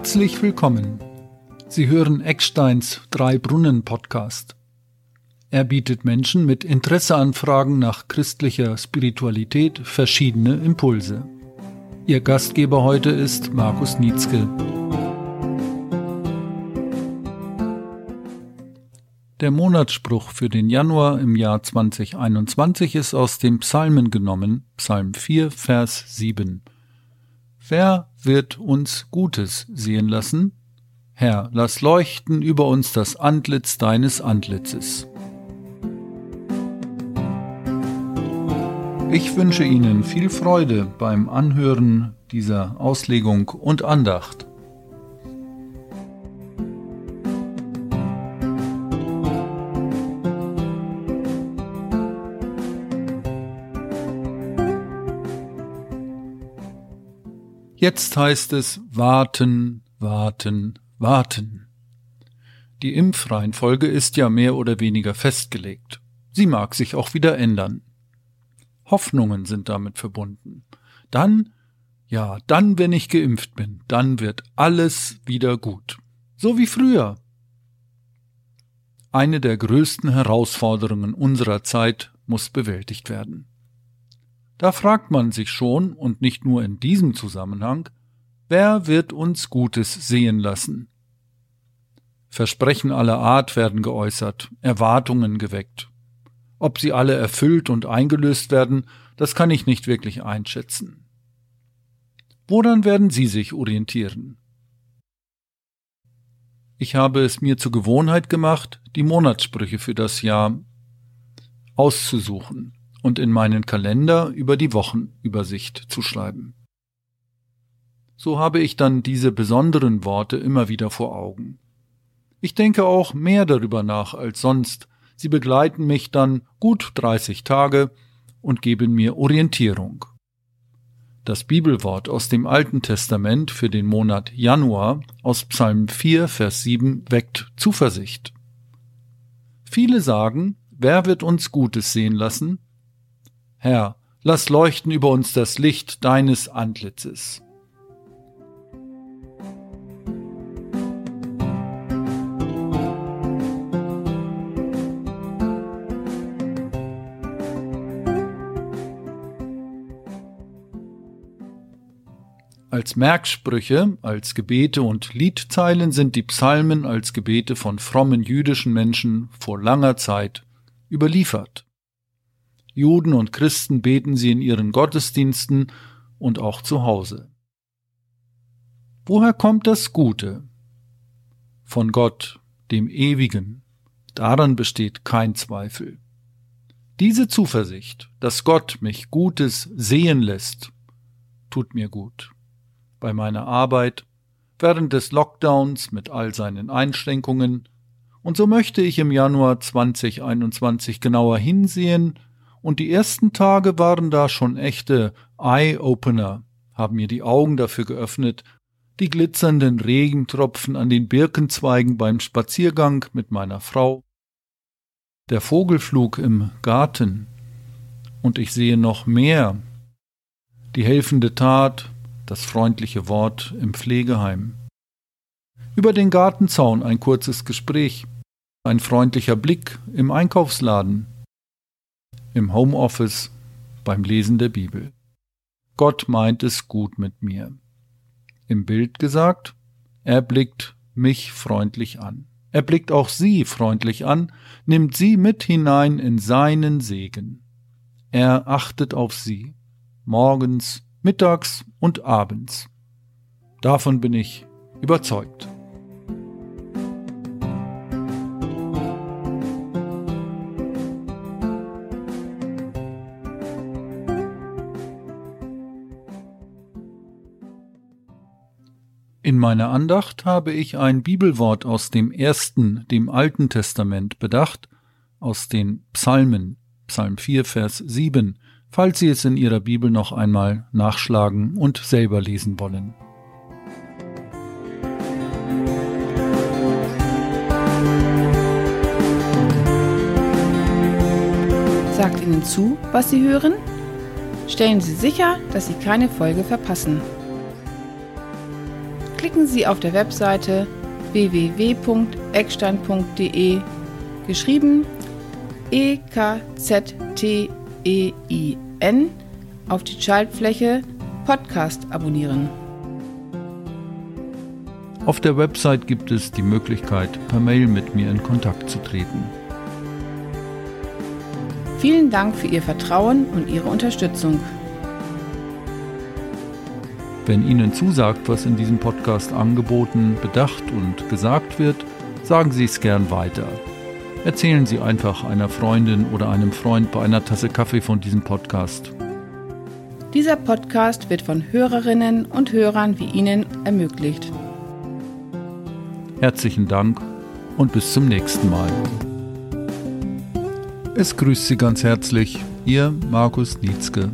Herzlich willkommen. Sie hören Ecksteins Drei Brunnen Podcast. Er bietet Menschen mit Interesseanfragen nach christlicher Spiritualität verschiedene Impulse. Ihr Gastgeber heute ist Markus Nietzsche. Der Monatsspruch für den Januar im Jahr 2021 ist aus dem Psalmen genommen, Psalm 4, Vers 7. Wer wird uns Gutes sehen lassen? Herr, lass leuchten über uns das Antlitz deines Antlitzes. Ich wünsche Ihnen viel Freude beim Anhören dieser Auslegung und Andacht. Jetzt heißt es warten, warten, warten. Die Impfreihenfolge ist ja mehr oder weniger festgelegt. Sie mag sich auch wieder ändern. Hoffnungen sind damit verbunden. Dann, ja, dann, wenn ich geimpft bin, dann wird alles wieder gut. So wie früher. Eine der größten Herausforderungen unserer Zeit muss bewältigt werden. Da fragt man sich schon, und nicht nur in diesem Zusammenhang, wer wird uns Gutes sehen lassen? Versprechen aller Art werden geäußert, Erwartungen geweckt. Ob sie alle erfüllt und eingelöst werden, das kann ich nicht wirklich einschätzen. Woran werden Sie sich orientieren? Ich habe es mir zur Gewohnheit gemacht, die Monatssprüche für das Jahr auszusuchen und in meinen Kalender über die Wochenübersicht zu schreiben. So habe ich dann diese besonderen Worte immer wieder vor Augen. Ich denke auch mehr darüber nach als sonst. Sie begleiten mich dann gut 30 Tage und geben mir Orientierung. Das Bibelwort aus dem Alten Testament für den Monat Januar aus Psalm 4, Vers 7 weckt Zuversicht. Viele sagen, wer wird uns Gutes sehen lassen? Herr, lass leuchten über uns das Licht deines Antlitzes. Als Merksprüche, als Gebete und Liedzeilen sind die Psalmen als Gebete von frommen jüdischen Menschen vor langer Zeit überliefert. Juden und Christen beten sie in ihren Gottesdiensten und auch zu Hause. Woher kommt das Gute? Von Gott, dem Ewigen. Daran besteht kein Zweifel. Diese Zuversicht, dass Gott mich Gutes sehen lässt, tut mir gut. Bei meiner Arbeit, während des Lockdowns mit all seinen Einschränkungen, und so möchte ich im Januar 2021 genauer hinsehen und die ersten Tage waren da schon echte Eye-Opener, haben mir die Augen dafür geöffnet, die glitzernden Regentropfen an den Birkenzweigen beim Spaziergang mit meiner Frau, der Vogelflug im Garten, und ich sehe noch mehr, die helfende Tat, das freundliche Wort im Pflegeheim. Über den Gartenzaun ein kurzes Gespräch, ein freundlicher Blick im Einkaufsladen, im Homeoffice, beim Lesen der Bibel. Gott meint es gut mit mir. Im Bild gesagt, er blickt mich freundlich an. Er blickt auch sie freundlich an, nimmt sie mit hinein in seinen Segen. Er achtet auf sie, morgens, mittags und abends. Davon bin ich überzeugt. In meiner Andacht habe ich ein Bibelwort aus dem ersten, dem Alten Testament bedacht, aus den Psalmen, Psalm 4, Vers 7, falls Sie es in Ihrer Bibel noch einmal nachschlagen und selber lesen wollen. Sagt Ihnen zu, was Sie hören? Stellen Sie sicher, dass Sie keine Folge verpassen. Klicken Sie auf der Webseite www.eckstein.de geschrieben E K Z T E I N auf die Schaltfläche Podcast abonnieren. Auf der Website gibt es die Möglichkeit, per Mail mit mir in Kontakt zu treten. Vielen Dank für Ihr Vertrauen und Ihre Unterstützung. Wenn Ihnen zusagt, was in diesem Podcast angeboten, bedacht und gesagt wird, sagen Sie es gern weiter. Erzählen Sie einfach einer Freundin oder einem Freund bei einer Tasse Kaffee von diesem Podcast. Dieser Podcast wird von Hörerinnen und Hörern wie Ihnen ermöglicht. Herzlichen Dank und bis zum nächsten Mal. Es grüßt Sie ganz herzlich, Ihr Markus Nietzke